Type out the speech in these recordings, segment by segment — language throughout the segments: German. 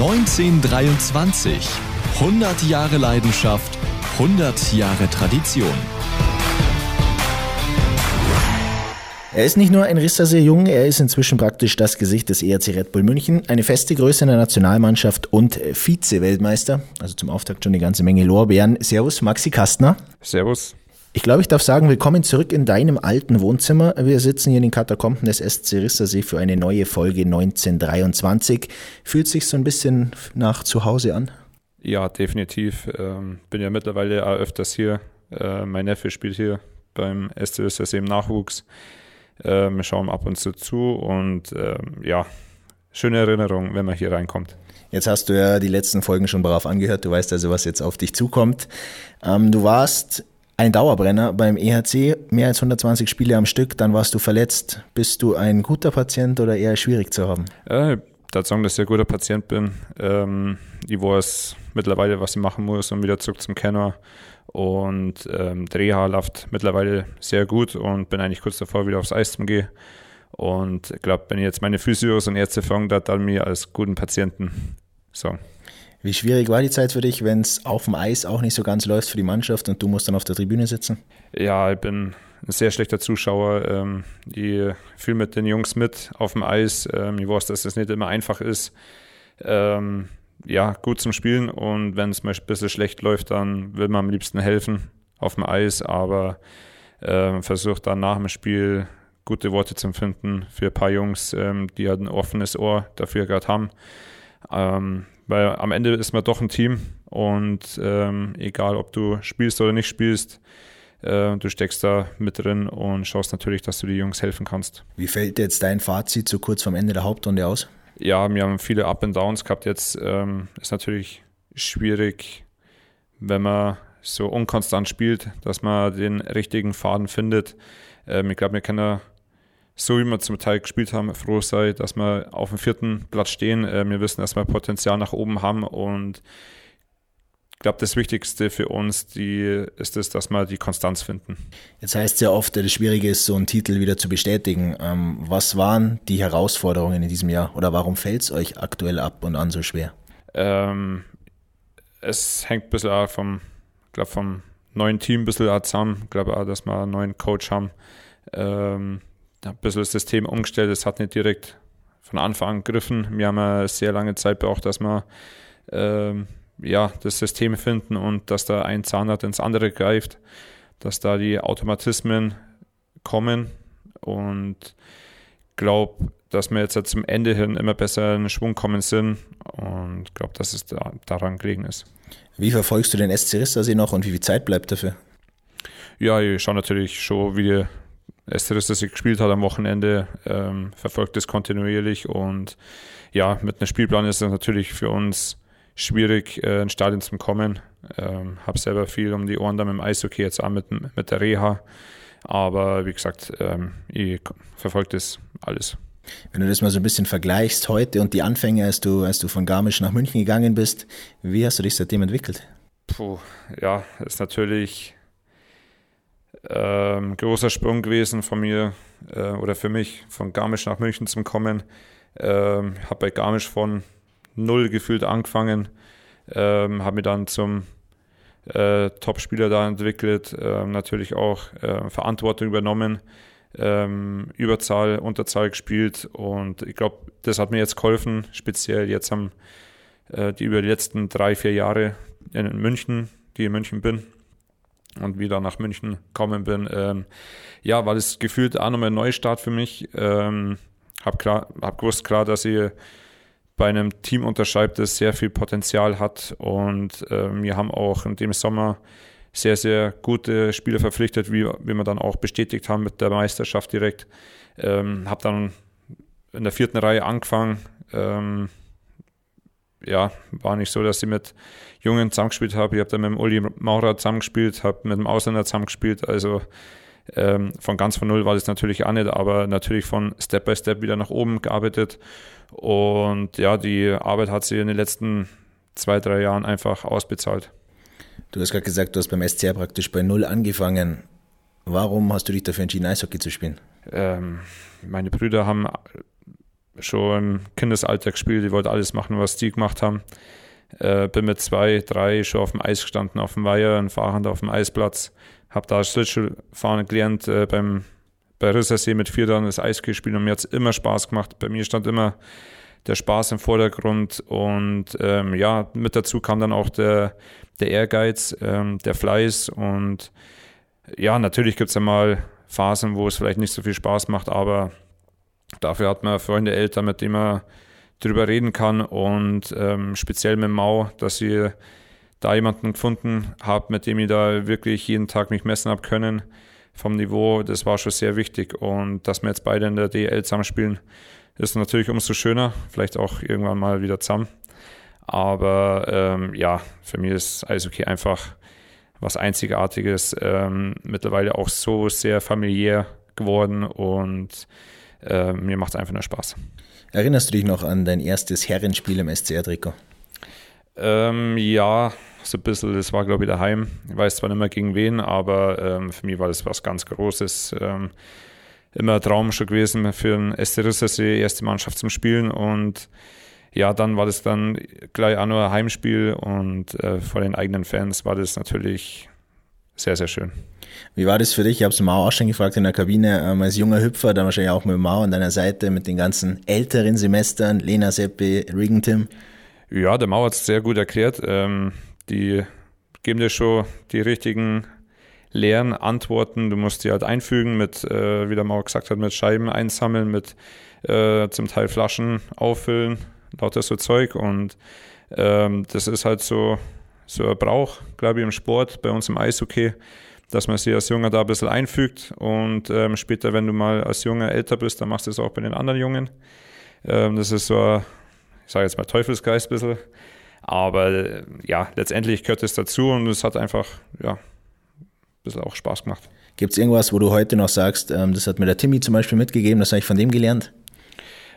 1923. 100 Jahre Leidenschaft, 100 Jahre Tradition. Er ist nicht nur ein Rissersee Jung, er ist inzwischen praktisch das Gesicht des ERC Red Bull München, eine feste Größe in der Nationalmannschaft und Vize-Weltmeister. Also zum Auftakt schon eine ganze Menge Lorbeeren. Servus, Maxi Kastner. Servus. Ich glaube, ich darf sagen, willkommen zurück in deinem alten Wohnzimmer. Wir sitzen hier in den Katakomben des SC Rissersee für eine neue Folge 1923. Fühlt sich so ein bisschen nach zu Hause an? Ja, definitiv. Ähm, bin ja mittlerweile auch öfters hier. Äh, mein Neffe spielt hier beim SC Rissersee im Nachwuchs. Äh, wir schauen ab und zu zu und ähm, ja, schöne Erinnerung, wenn man hier reinkommt. Jetzt hast du ja die letzten Folgen schon brav angehört. Du weißt also, was jetzt auf dich zukommt. Ähm, du warst ein Dauerbrenner beim EHC, mehr als 120 Spiele am Stück, dann warst du verletzt. Bist du ein guter Patient oder eher schwierig zu haben? Äh, darf sagen, dass ich ein guter Patient bin. Ähm, ich weiß mittlerweile, was ich machen muss, um wieder zurück zum Kenner. Und ähm, der läuft mittlerweile sehr gut und bin eigentlich kurz davor, wieder aufs Eis zu gehen. Und ich glaube, wenn ich jetzt meine Physios und Ärzte fragen, dann mir als guten Patienten. So. Wie schwierig war die Zeit für dich, wenn es auf dem Eis auch nicht so ganz läuft für die Mannschaft und du musst dann auf der Tribüne sitzen? Ja, ich bin ein sehr schlechter Zuschauer. Ähm, ich fühle mit den Jungs mit auf dem Eis. Ähm, ich weiß, dass es nicht immer einfach ist. Ähm, ja, gut zum Spielen und wenn es mal ein bisschen schlecht läuft, dann will man am liebsten helfen auf dem Eis, aber versucht dann nach dem Spiel gute Worte zu finden für ein paar Jungs, die halt ein offenes Ohr dafür gerade haben. Weil am Ende ist man doch ein Team und ähm, egal, ob du spielst oder nicht spielst, äh, du steckst da mit drin und schaust natürlich, dass du die Jungs helfen kannst. Wie fällt jetzt dein Fazit so kurz vorm Ende der Hauptrunde aus? Ja, wir haben viele Up and Downs gehabt jetzt. Ähm, ist natürlich schwierig, wenn man so unkonstant spielt, dass man den richtigen Faden findet. Ähm, ich glaube, wir können so wie wir zum Teil gespielt haben, froh sein, dass wir auf dem vierten Platz stehen. Äh, wir wissen, dass wir Potenzial nach oben haben und ich glaube, das Wichtigste für uns die, ist es, dass wir die Konstanz finden. Jetzt heißt es ja oft, das Schwierige ist, so einen Titel wieder zu bestätigen. Ähm, was waren die Herausforderungen in diesem Jahr oder warum fällt es euch aktuell ab und an so schwer? Ähm, es hängt ein bisschen auch vom, glaub, vom neuen Team ein bisschen zusammen. Ich glaube auch, dass wir einen neuen Coach haben. Ähm, ein bisschen das System umgestellt. Es hat nicht direkt von Anfang an gegriffen. Wir haben eine sehr lange Zeit braucht, dass wir ähm, ja, das System finden und dass da ein Zahnrad ins andere greift, dass da die Automatismen kommen und glaube, dass wir jetzt zum Ende hin immer besser in den Schwung kommen sind und glaube, dass es da, daran gelegen ist. Wie verfolgst du den SC Rissersee noch und wie viel Zeit bleibt dafür? Ja, ich schaue natürlich schon, wie Esteris, das sie gespielt hat am Wochenende, ähm, verfolgt es kontinuierlich und ja, mit einem Spielplan ist es natürlich für uns schwierig, äh, ins Stadion zu kommen. Ähm, habe selber viel um die Ohren da mit dem Eishockey, jetzt auch mit, mit der Reha. Aber wie gesagt, ähm, ich verfolge das alles. Wenn du das mal so ein bisschen vergleichst heute und die Anfänge, als du, als du von Garmisch nach München gegangen bist, wie hast du dich seitdem entwickelt? Puh, ja, ist natürlich ähm, großer Sprung gewesen von mir äh, oder für mich, von Garmisch nach München zu kommen. Ähm, habe bei Garmisch von null gefühlt angefangen, ähm, habe mich dann zum äh, Top-Spieler da entwickelt, äh, natürlich auch äh, Verantwortung übernommen, ähm, Überzahl, Unterzahl gespielt und ich glaube, das hat mir jetzt geholfen, speziell jetzt haben äh, die über die letzten drei, vier Jahre in München, die in München bin, und wieder nach München gekommen bin. Ähm, ja, war das gefühlt auch nochmal ein Neustart für mich. Ähm, hab, klar, hab gewusst klar, dass ich bei einem Team unterschreibt, das sehr viel Potenzial hat und ähm, wir haben auch in dem Sommer sehr, sehr gute Spieler verpflichtet, wie, wie wir dann auch bestätigt haben mit der Meisterschaft direkt. Ähm, habe dann in der vierten Reihe angefangen, ähm, ja, war nicht so, dass ich mit Jungen zusammengespielt habe. Ich habe dann mit dem Uli Maurer zusammengespielt, habe mit dem Ausländer zusammengespielt. Also ähm, von ganz von null war das natürlich auch nicht, aber natürlich von Step by Step wieder nach oben gearbeitet. Und ja, die Arbeit hat sich in den letzten zwei, drei Jahren einfach ausbezahlt. Du hast gerade gesagt, du hast beim SCR praktisch bei Null angefangen. Warum hast du dich dafür entschieden, Eishockey zu spielen? Ähm, meine Brüder haben schon Kindesalter gespielt. Ich wollte alles machen, was die gemacht haben. Äh, bin mit zwei, drei schon auf dem Eis gestanden, auf dem Weiher, ein Fahrrad auf dem Eisplatz. Habe da Schlittschuhfahren gelernt äh, beim bei Rissersee mit vier dann das Eis gespielt und mir hat es immer Spaß gemacht. Bei mir stand immer der Spaß im Vordergrund und ähm, ja, mit dazu kam dann auch der, der Ehrgeiz, ähm, der Fleiß und ja, natürlich gibt es ja mal Phasen, wo es vielleicht nicht so viel Spaß macht, aber dafür hat man Freunde, Eltern, mit denen man drüber reden kann und ähm, speziell mit Mau, dass ich da jemanden gefunden habe, mit dem ich da wirklich jeden Tag mich messen habe können vom Niveau, das war schon sehr wichtig und dass wir jetzt beide in der DL zusammenspielen, ist natürlich umso schöner, vielleicht auch irgendwann mal wieder zusammen. Aber ähm, ja, für mich ist Eishockey einfach was Einzigartiges, ähm, mittlerweile auch so sehr familiär geworden und äh, mir macht es einfach nur Spaß. Erinnerst du dich noch an dein erstes Herrenspiel im SCR-Trikot? Ähm, ja, so ein bisschen, das war glaube ich daheim. Ich weiß zwar nicht mehr gegen wen, aber ähm, für mich war das was ganz Großes. Ähm, immer ein Traum schon gewesen für den SC Rissersee, erste Mannschaft zum Spielen und ja, dann war das dann gleich auch nur ein Heimspiel und äh, vor den eigenen Fans war das natürlich sehr, sehr schön. Wie war das für dich? Ich habe es Mao auch schon gefragt in der Kabine, ähm, als junger Hüpfer, dann wahrscheinlich auch mit Mao an deiner Seite, mit den ganzen älteren Semestern, Lena Seppi, Regan Tim. Ja, der Mao hat es sehr gut erklärt. Ähm, die geben dir schon die richtigen leeren Antworten. Du musst die halt einfügen mit, äh, wie der Mao gesagt hat, mit Scheiben einsammeln, mit äh, zum Teil Flaschen auffüllen, lauter so Zeug. Und ähm, das ist halt so, so ein Brauch, glaube ich, im Sport, bei uns im Eishockey, dass man sich als Junger da ein bisschen einfügt. Und ähm, später, wenn du mal als Junge älter bist, dann machst du es auch bei den anderen Jungen. Ähm, das ist so ein, ich sage jetzt mal Teufelsgeist ein bisschen. Aber ja, letztendlich gehört es dazu und es hat einfach, ja, ein bisschen auch Spaß gemacht. Gibt es irgendwas, wo du heute noch sagst, ähm, das hat mir der Timmy zum Beispiel mitgegeben, das habe ich von dem gelernt?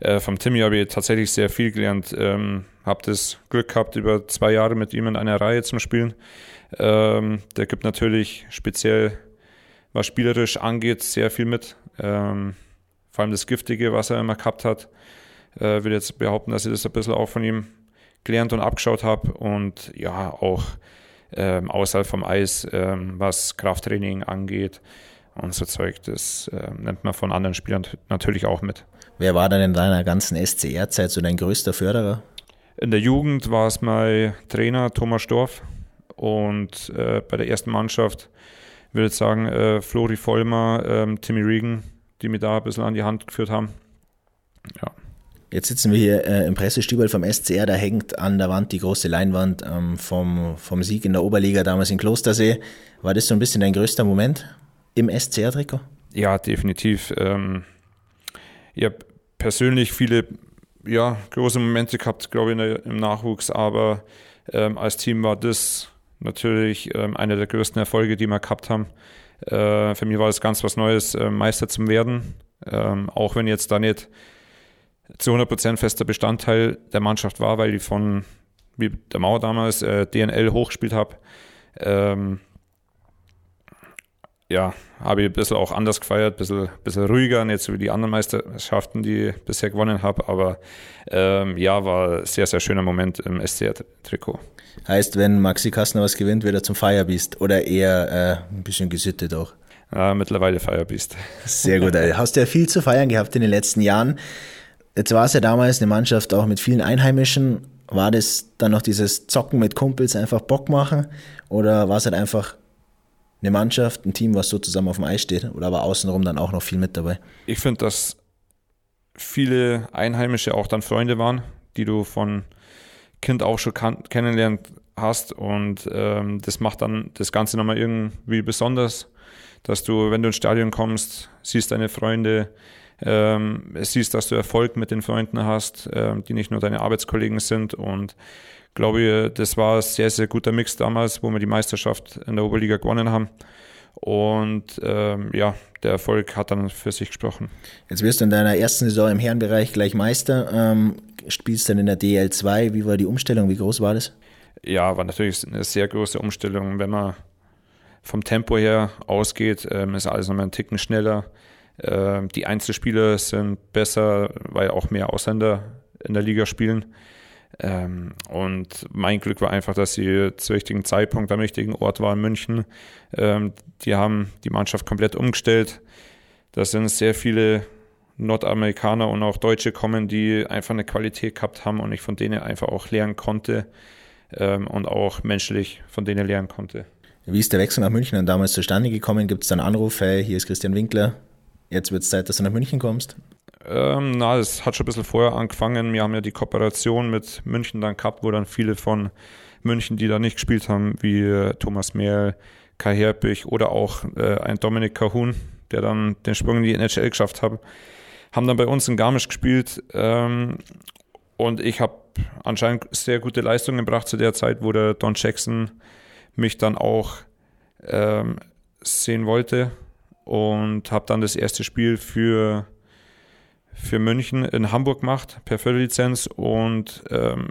Äh, vom Timmy habe ich tatsächlich sehr viel gelernt. Ähm, habe das Glück gehabt, über zwei Jahre mit ihm in einer Reihe zu spielen. Ähm, der gibt natürlich speziell, was spielerisch angeht, sehr viel mit. Ähm, vor allem das Giftige, was er immer gehabt hat. Äh, will jetzt behaupten, dass ich das ein bisschen auch von ihm gelernt und abgeschaut habe und ja, auch ähm, außerhalb vom Eis, ähm, was Krafttraining angeht und so Zeug, das äh, nimmt man von anderen Spielern natürlich auch mit. Wer war dann in deiner ganzen SCR-Zeit so dein größter Förderer? In der Jugend war es mein Trainer Thomas Storff und äh, bei der ersten Mannschaft würde ich sagen äh, Flori Vollmer, ähm, Timmy Regan, die mir da ein bisschen an die Hand geführt haben. Ja. Jetzt sitzen wir hier äh, im Pressestübel vom SCR, da hängt an der Wand die große Leinwand ähm, vom, vom Sieg in der Oberliga damals in Klostersee. War das so ein bisschen dein größter Moment im SCR-Trikot? Ja, definitiv. Ähm, ich habe persönlich viele ja, große Momente gehabt, glaube ich, der, im Nachwuchs, aber ähm, als Team war das natürlich ähm, einer der größten Erfolge, die wir gehabt haben. Äh, für mich war es ganz was Neues, äh, Meister zu werden, ähm, auch wenn jetzt da nicht zu 100% fester Bestandteil der Mannschaft war, weil ich von, wie der Mauer damals, äh, DNL hochgespielt habe. Ähm, ja, habe ich ein bisschen auch anders gefeiert, ein bisschen, bisschen ruhiger, nicht so wie die anderen Meisterschaften, die ich bisher gewonnen habe, aber ähm, ja, war ein sehr, sehr schöner Moment im SCR-Trikot. Heißt, wenn Maxi Kastner was gewinnt, wird er zum Feierbiest oder eher äh, ein bisschen gesittet auch? Ja, mittlerweile Feierbiest. Sehr gut, hast ja viel zu feiern gehabt in den letzten Jahren. Jetzt war es ja damals eine Mannschaft auch mit vielen Einheimischen. War das dann noch dieses Zocken mit Kumpels, einfach Bock machen? Oder war es halt einfach eine Mannschaft, ein Team, was so zusammen auf dem Eis steht? Oder war außenrum dann auch noch viel mit dabei? Ich finde, dass viele Einheimische auch dann Freunde waren, die du von Kind auch schon kennenlernt hast. Und ähm, das macht dann das Ganze nochmal irgendwie besonders, dass du, wenn du ins Stadion kommst, siehst deine Freunde, ähm, siehst, dass du Erfolg mit den Freunden hast, ähm, die nicht nur deine Arbeitskollegen sind und glaube, das war ein sehr, sehr guter Mix damals, wo wir die Meisterschaft in der Oberliga gewonnen haben. Und ähm, ja, der Erfolg hat dann für sich gesprochen. Jetzt wirst du in deiner ersten Saison im Herrenbereich gleich Meister, ähm, spielst dann in der DL2. Wie war die Umstellung? Wie groß war das? Ja, war natürlich eine sehr große Umstellung. Wenn man vom Tempo her ausgeht, ähm, ist alles nochmal einen Ticken schneller. Äh, die Einzelspieler sind besser, weil auch mehr Ausländer in der Liga spielen. Ähm, und mein Glück war einfach, dass sie zum richtigen Zeitpunkt am richtigen Ort waren in München. Ähm, die haben die Mannschaft komplett umgestellt. Da sind sehr viele Nordamerikaner und auch Deutsche kommen, die einfach eine Qualität gehabt haben und ich von denen einfach auch lernen konnte ähm, und auch menschlich von denen lernen konnte. Wie ist der Wechsel nach München dann damals zustande gekommen? Gibt es dann einen Anruf, hey, hier ist Christian Winkler, jetzt wird es Zeit, dass du nach München kommst? Ähm, na, es hat schon ein bisschen vorher angefangen. Wir haben ja die Kooperation mit München dann gehabt, wo dann viele von München, die da nicht gespielt haben, wie äh, Thomas Mehl, Kai Herbig oder auch äh, ein Dominik Cahun, der dann den Sprung in die NHL geschafft hat, haben dann bei uns in Garmisch gespielt. Ähm, und ich habe anscheinend sehr gute Leistungen gebracht zu der Zeit, wo der Don Jackson mich dann auch ähm, sehen wollte und habe dann das erste Spiel für für München in Hamburg macht per Förderlizenz und ähm,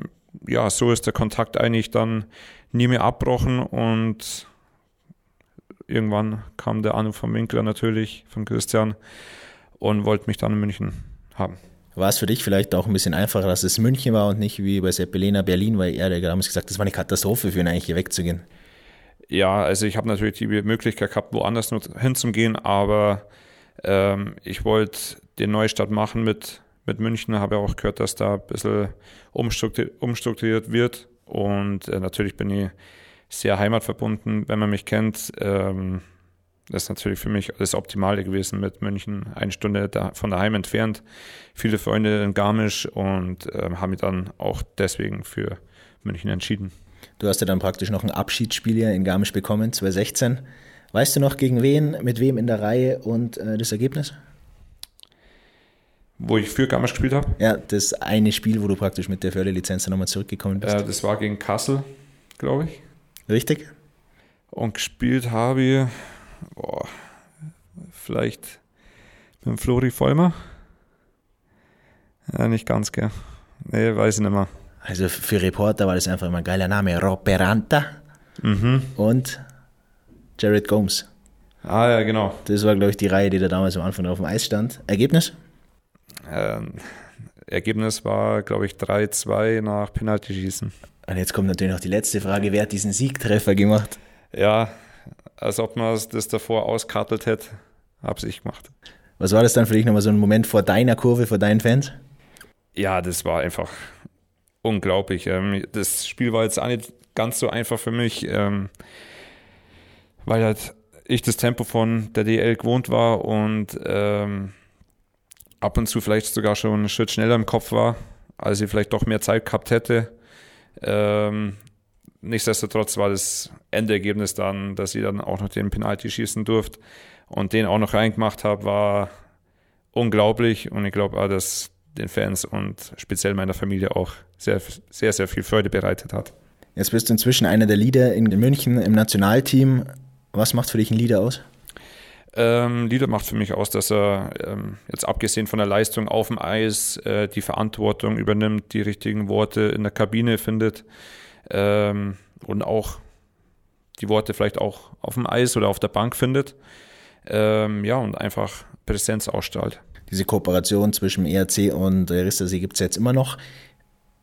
ja, so ist der Kontakt eigentlich dann nie mehr abbrochen und irgendwann kam der Anruf vom Winkler natürlich, von Christian und wollte mich dann in München haben. War es für dich vielleicht auch ein bisschen einfacher, dass es München war und nicht wie bei Sepp Belena Berlin, weil er hat damals gesagt, das war eine Katastrophe für ihn eigentlich hier wegzugehen? Ja, also ich habe natürlich die Möglichkeit gehabt, woanders hinzugehen, aber ähm, ich wollte den Neustart machen mit, mit München, habe auch gehört, dass da ein bisschen umstrukturiert, umstrukturiert wird. Und äh, natürlich bin ich sehr heimatverbunden, wenn man mich kennt. Ähm, das ist natürlich für mich das Optimale gewesen mit München, eine Stunde da, von daheim entfernt. Viele Freunde in Garmisch und äh, haben mich dann auch deswegen für München entschieden. Du hast ja dann praktisch noch ein Abschiedsspiel hier in Garmisch bekommen, 2016. Weißt du noch, gegen wen, mit wem in der Reihe und äh, das Ergebnis? Wo ich für Garmisch gespielt habe? Ja, das eine Spiel, wo du praktisch mit der Förderlizenz nochmal zurückgekommen bist. Äh, das war gegen Kassel, glaube ich. Richtig. Und gespielt habe ich, boah, vielleicht mit dem Flori Vollmer. Ja, nicht ganz, gell. Nee, weiß ich nicht mehr. Also für Reporter war das einfach immer ein geiler Name. Roperanta mhm. und Jared Gomes. Ah ja, genau. Das war, glaube ich, die Reihe, die da damals am Anfang auf dem Eis stand. Ergebnis? Ähm, Ergebnis war, glaube ich, 3-2 nach Penalty-Schießen. Und jetzt kommt natürlich noch die letzte Frage. Wer hat diesen Siegtreffer gemacht? Ja, als ob man das davor auskartelt hätte, habe ich gemacht. Was war das dann für dich nochmal so ein Moment vor deiner Kurve, vor deinen Fans? Ja, das war einfach unglaublich. Ähm, das Spiel war jetzt auch nicht ganz so einfach für mich. Weil halt ich das Tempo von der DL gewohnt war und ähm, ab und zu vielleicht sogar schon einen Schritt schneller im Kopf war, als ich vielleicht doch mehr Zeit gehabt hätte. Ähm, nichtsdestotrotz war das Endergebnis dann, dass ich dann auch noch den Penalty schießen durfte und den auch noch reingemacht habe, war unglaublich und ich glaube auch, dass den Fans und speziell meiner Familie auch sehr, sehr, sehr viel Freude bereitet hat. Jetzt bist du inzwischen einer der Leader in München im Nationalteam. Was macht für dich ein Leader aus? Ähm, Leader macht für mich aus, dass er ähm, jetzt abgesehen von der Leistung auf dem Eis äh, die Verantwortung übernimmt, die richtigen Worte in der Kabine findet ähm, und auch die Worte vielleicht auch auf dem Eis oder auf der Bank findet. Ähm, ja, und einfach Präsenz ausstrahlt. Diese Kooperation zwischen ERC und Rissersee gibt es jetzt immer noch.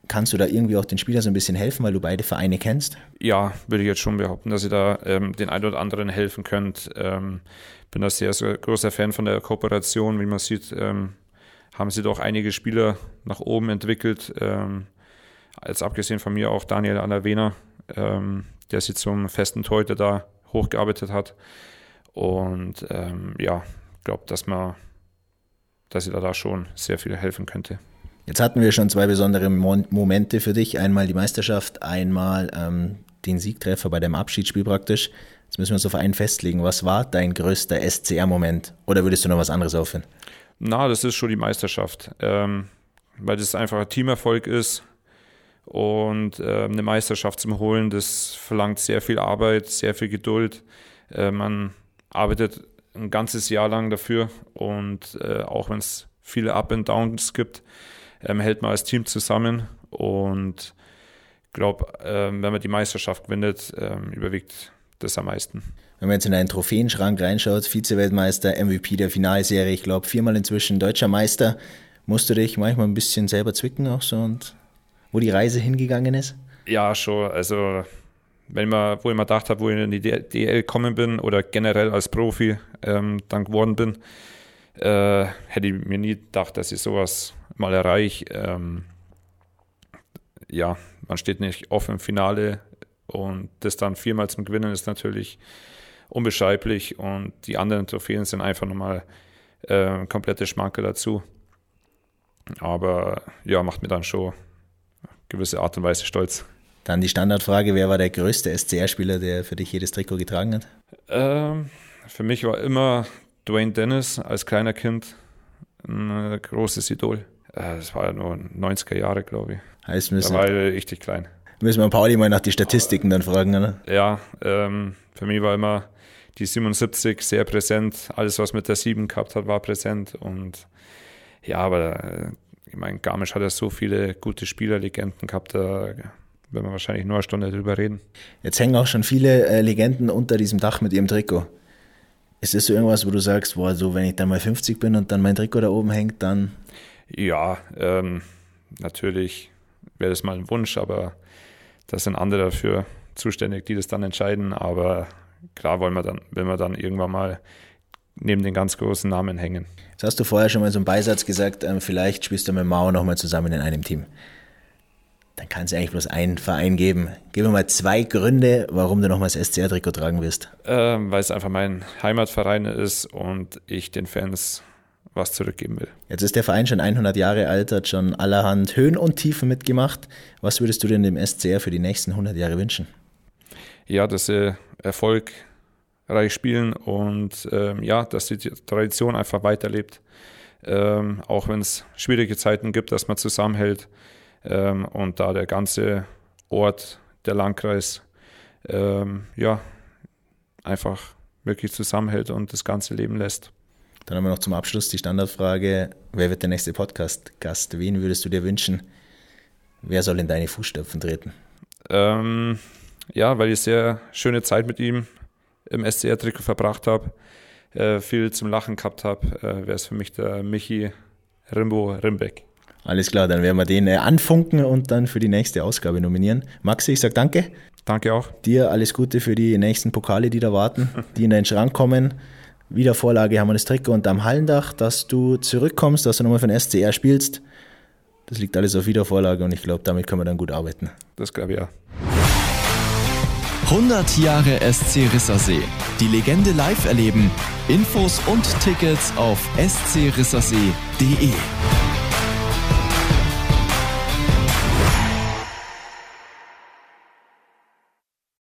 Kannst du da irgendwie auch den Spielern so ein bisschen helfen, weil du beide Vereine kennst? Ja, würde ich jetzt schon behaupten, dass ihr da ähm, den einen oder anderen helfen könnt. Ähm, bin da sehr, sehr großer Fan von der Kooperation. Wie man sieht, ähm, haben sie doch einige Spieler nach oben entwickelt. Ähm, als abgesehen von mir auch Daniel Alavena, ähm, der sich zum festen Torhüter da hochgearbeitet hat. Und ähm, ja, ich glaube, dass man, dass ihr da schon sehr viel helfen könnte. Jetzt hatten wir schon zwei besondere Momente für dich. Einmal die Meisterschaft, einmal ähm, den Siegtreffer bei dem Abschiedsspiel praktisch. Jetzt müssen wir uns auf einen festlegen. Was war dein größter SCR-Moment? Oder würdest du noch was anderes aufhören? Na, das ist schon die Meisterschaft. Ähm, weil das einfach ein Teamerfolg ist. Und äh, eine Meisterschaft zum Holen, das verlangt sehr viel Arbeit, sehr viel Geduld. Äh, man arbeitet ein ganzes Jahr lang dafür. Und äh, auch wenn es viele Up and Downs gibt, ähm, hält man als Team zusammen und ich glaube, ähm, wenn man die Meisterschaft gewinnt, ähm, überwiegt das am meisten. Wenn man jetzt in einen Trophäenschrank reinschaut, Vize-Weltmeister, MVP der Finalserie, ich glaube viermal inzwischen deutscher Meister, musst du dich manchmal ein bisschen selber zwicken auch so und wo die Reise hingegangen ist? Ja, schon. Also wenn man, wo ich mir gedacht habe, wo ich in die DL gekommen bin oder generell als Profi ähm, dann geworden bin, äh, hätte ich mir nie gedacht, dass ich sowas mal erreiche. Ähm, ja, man steht nicht offen im Finale und das dann viermal zum Gewinnen ist natürlich unbeschreiblich und die anderen Trophäen sind einfach nochmal äh, komplette Schmanke dazu. Aber ja, macht mir dann schon gewisse Art und Weise stolz. Dann die Standardfrage, wer war der größte SCR-Spieler, der für dich jedes Trikot getragen hat? Ähm, für mich war immer Dwayne Dennis als kleiner Kind ein äh, großes Idol. Äh, das war ja nur 90er Jahre, glaube ich. Heißt, müssen, da war ich richtig klein. Müssen wir Pauli mal nach die Statistiken dann fragen, oder? Ja, ähm, für mich war immer die 77 sehr präsent. Alles, was mit der 7 gehabt hat, war präsent. Und ja, aber äh, ich meine, Garmisch hat ja so viele gute Spielerlegenden gehabt, da werden wir wahrscheinlich nur eine Stunde drüber reden. Jetzt hängen auch schon viele äh, Legenden unter diesem Dach mit ihrem Trikot. Ist das so irgendwas, wo du sagst, boah, so wenn ich dann mal 50 bin und dann mein Trikot da oben hängt, dann. Ja, ähm, natürlich wäre das mal ein Wunsch, aber das sind andere dafür zuständig, die das dann entscheiden. Aber klar wollen wir dann, will man dann irgendwann mal neben den ganz großen Namen hängen. Jetzt hast du vorher schon mal so einen Beisatz gesagt, ähm, vielleicht spielst du mit Mao nochmal zusammen in einem Team dann kann es eigentlich bloß einen Verein geben. Gib mir mal zwei Gründe, warum du nochmals SCR-Trikot tragen wirst. Ähm, weil es einfach mein Heimatverein ist und ich den Fans was zurückgeben will. Jetzt ist der Verein schon 100 Jahre alt, hat schon allerhand Höhen und Tiefen mitgemacht. Was würdest du denn dem SCR für die nächsten 100 Jahre wünschen? Ja, dass sie erfolgreich spielen und ähm, ja, dass die Tradition einfach weiterlebt. Ähm, auch wenn es schwierige Zeiten gibt, dass man zusammenhält ähm, und da der ganze Ort, der Landkreis, ähm, ja, einfach wirklich zusammenhält und das Ganze leben lässt. Dann haben wir noch zum Abschluss die Standardfrage: Wer wird der nächste Podcast-Gast? Wen würdest du dir wünschen? Wer soll in deine Fußstapfen treten? Ähm, ja, weil ich sehr schöne Zeit mit ihm im SCR-Trikot verbracht habe, äh, viel zum Lachen gehabt habe, äh, wäre es für mich der Michi Rimbo Rimbeck. Alles klar, dann werden wir den äh, anfunken und dann für die nächste Ausgabe nominieren. Maxi, ich sage danke. Danke auch. Dir alles Gute für die nächsten Pokale, die da warten, die in deinen Schrank kommen. Wieder Vorlage haben wir das Trikot und am Hallendach, dass du zurückkommst, dass du nochmal für den SCR spielst. Das liegt alles auf Wiedervorlage und ich glaube, damit können wir dann gut arbeiten. Das glaube ich ja. 100 Jahre SC Rissersee. Die Legende live erleben. Infos und Tickets auf scrissersee.de.